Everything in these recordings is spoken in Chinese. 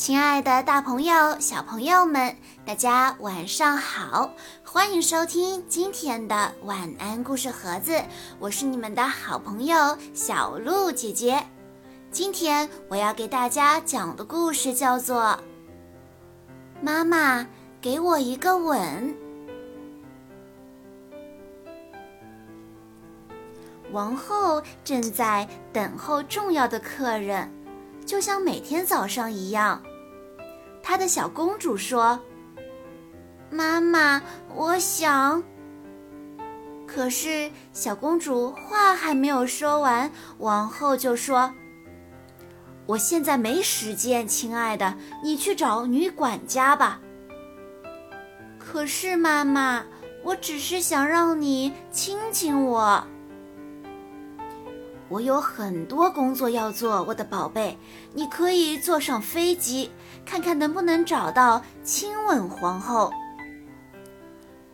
亲爱的，大朋友、小朋友们，大家晚上好！欢迎收听今天的晚安故事盒子，我是你们的好朋友小鹿姐姐。今天我要给大家讲的故事叫做《妈妈给我一个吻》。王后正在等候重要的客人，就像每天早上一样。她的小公主说：“妈妈，我想。”可是小公主话还没有说完，王后就说：“我现在没时间，亲爱的，你去找女管家吧。”可是妈妈，我只是想让你亲亲我。我有很多工作要做，我的宝贝，你可以坐上飞机，看看能不能找到亲吻皇后。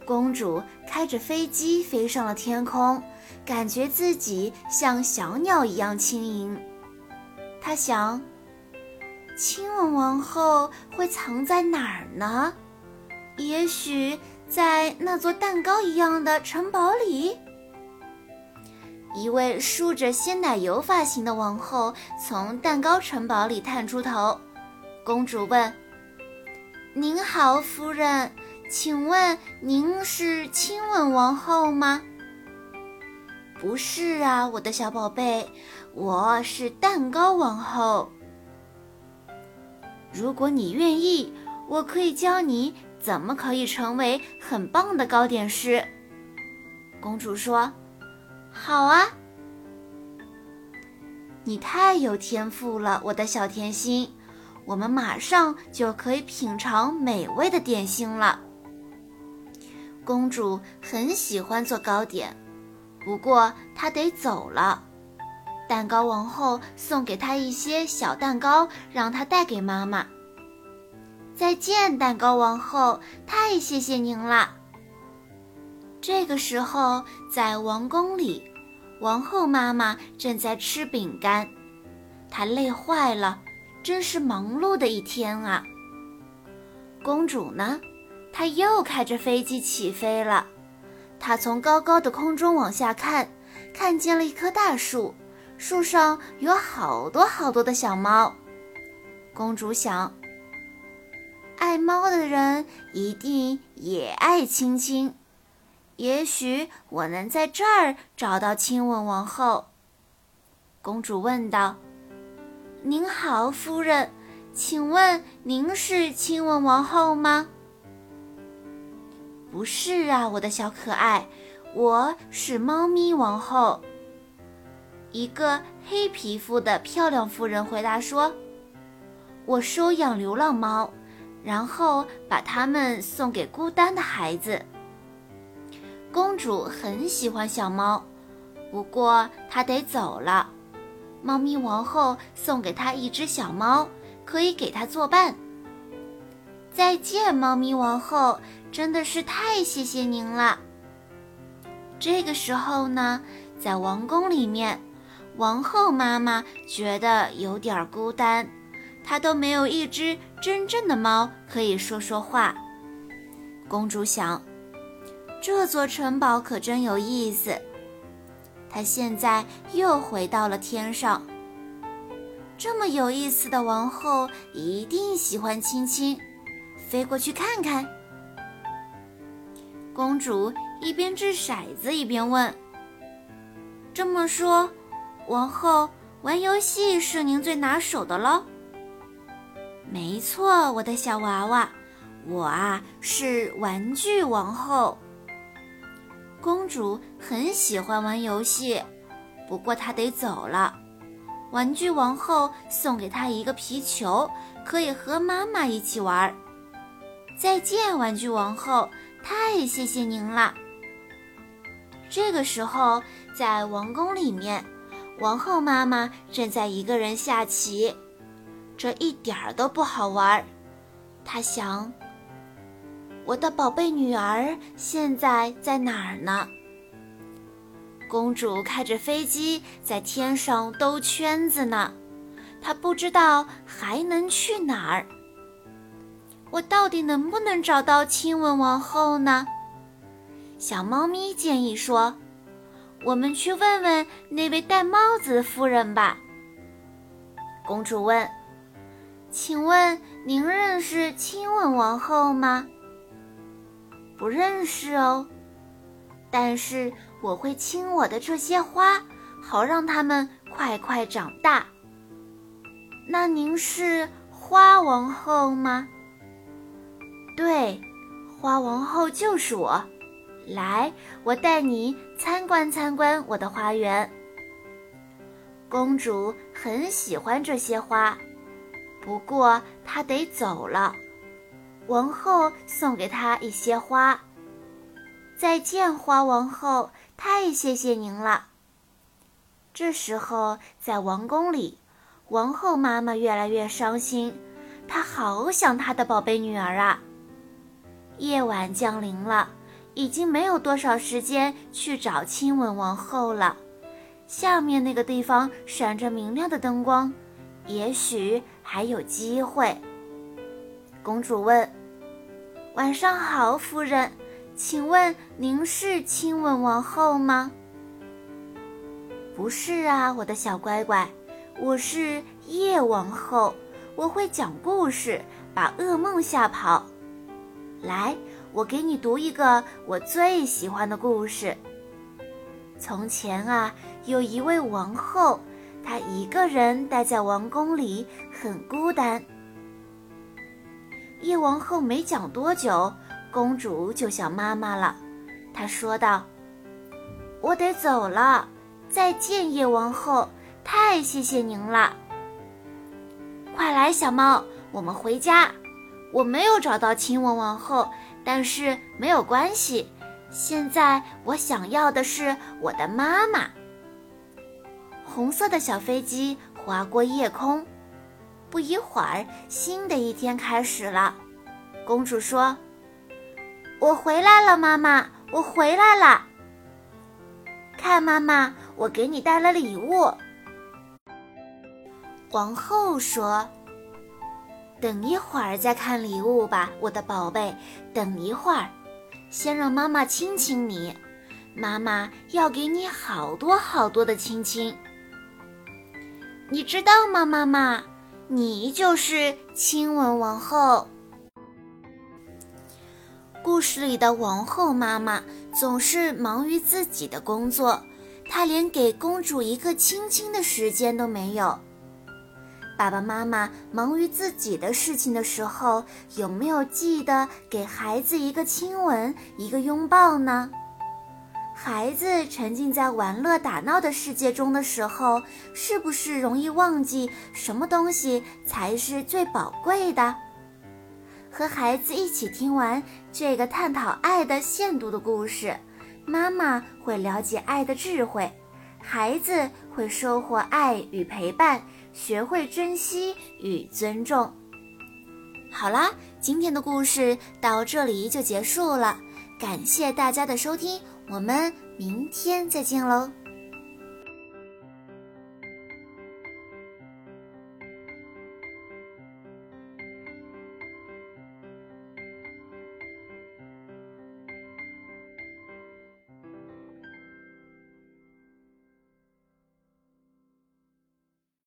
公主开着飞机飞上了天空，感觉自己像小鸟一样轻盈。她想，亲吻王后会藏在哪儿呢？也许在那座蛋糕一样的城堡里。一位梳着鲜奶油发型的王后从蛋糕城堡里探出头。公主问：“您好，夫人，请问您是亲吻王后吗？”“不是啊，我的小宝贝，我是蛋糕王后。如果你愿意，我可以教你怎么可以成为很棒的糕点师。”公主说。好啊，你太有天赋了，我的小甜心。我们马上就可以品尝美味的点心了。公主很喜欢做糕点，不过她得走了。蛋糕王后送给她一些小蛋糕，让她带给妈妈。再见，蛋糕王后，太谢谢您了。这个时候，在王宫里，王后妈妈正在吃饼干，她累坏了，真是忙碌的一天啊。公主呢，她又开着飞机起飞了。她从高高的空中往下看，看见了一棵大树，树上有好多好多的小猫。公主想，爱猫的人一定也爱亲亲。也许我能在这儿找到亲吻王后。公主问道：“您好，夫人，请问您是亲吻王后吗？”“不是啊，我的小可爱，我是猫咪王后。”一个黑皮肤的漂亮妇人回答说：“我收养流浪猫，然后把它们送给孤单的孩子。”公主很喜欢小猫，不过她得走了。猫咪王后送给她一只小猫，可以给她作伴。再见，猫咪王后，真的是太谢谢您了。这个时候呢，在王宫里面，王后妈妈觉得有点孤单，她都没有一只真正的猫可以说说话。公主想。这座城堡可真有意思。它现在又回到了天上。这么有意思的王后一定喜欢亲亲，飞过去看看。公主一边掷骰子一边问：“这么说，王后玩游戏是您最拿手的喽？”“没错，我的小娃娃，我啊是玩具王后。”公主很喜欢玩游戏，不过她得走了。玩具王后送给她一个皮球，可以和妈妈一起玩。再见，玩具王后，太谢谢您了。这个时候，在王宫里面，王后妈妈正在一个人下棋，这一点儿都不好玩。她想。我的宝贝女儿现在在哪儿呢？公主开着飞机在天上兜圈子呢，她不知道还能去哪儿，我到底能不能找到亲吻王后呢？小猫咪建议说：“我们去问问那位戴帽子的夫人吧。”公主问：“请问您认识亲吻王后吗？”“不认识哦，但是我会亲我的这些花，好让它们快快长大。”“那您是花王后吗？”“对，花王后就是我。”来，我带你参观参观我的花园。公主很喜欢这些花，不过她得走了。王后送给她一些花。再见，花王后，太谢谢您了。这时候，在王宫里，王后妈妈越来越伤心，她好想她的宝贝女儿啊。夜晚降临了。已经没有多少时间去找亲吻王后了。下面那个地方闪着明亮的灯光，也许还有机会。公主问：“晚上好，夫人，请问您是亲吻王后吗？”“不是啊，我的小乖乖，我是夜王后，我会讲故事，把噩梦吓跑。”来。我给你读一个我最喜欢的故事。从前啊，有一位王后，她一个人待在王宫里，很孤单。叶王后没讲多久，公主就想妈妈了。她说道：“我得走了，再见，叶王后，太谢谢您了。快来，小猫，我们回家。我没有找到亲吻王后。”但是没有关系，现在我想要的是我的妈妈。红色的小飞机划过夜空，不一会儿，新的一天开始了。公主说：“我回来了，妈妈，我回来了。看，妈妈，我给你带了礼物。”皇后说。等一会儿再看礼物吧，我的宝贝。等一会儿，先让妈妈亲亲你。妈妈要给你好多好多的亲亲。你知道吗，妈妈？你就是亲吻王后。故事里的王后妈妈总是忙于自己的工作，她连给公主一个亲亲的时间都没有。爸爸妈妈忙于自己的事情的时候，有没有记得给孩子一个亲吻、一个拥抱呢？孩子沉浸在玩乐打闹的世界中的时候，是不是容易忘记什么东西才是最宝贵的？和孩子一起听完这个探讨爱的限度的故事，妈妈会了解爱的智慧，孩子会收获爱与陪伴。学会珍惜与尊重。好啦，今天的故事到这里就结束了，感谢大家的收听，我们明天再见喽。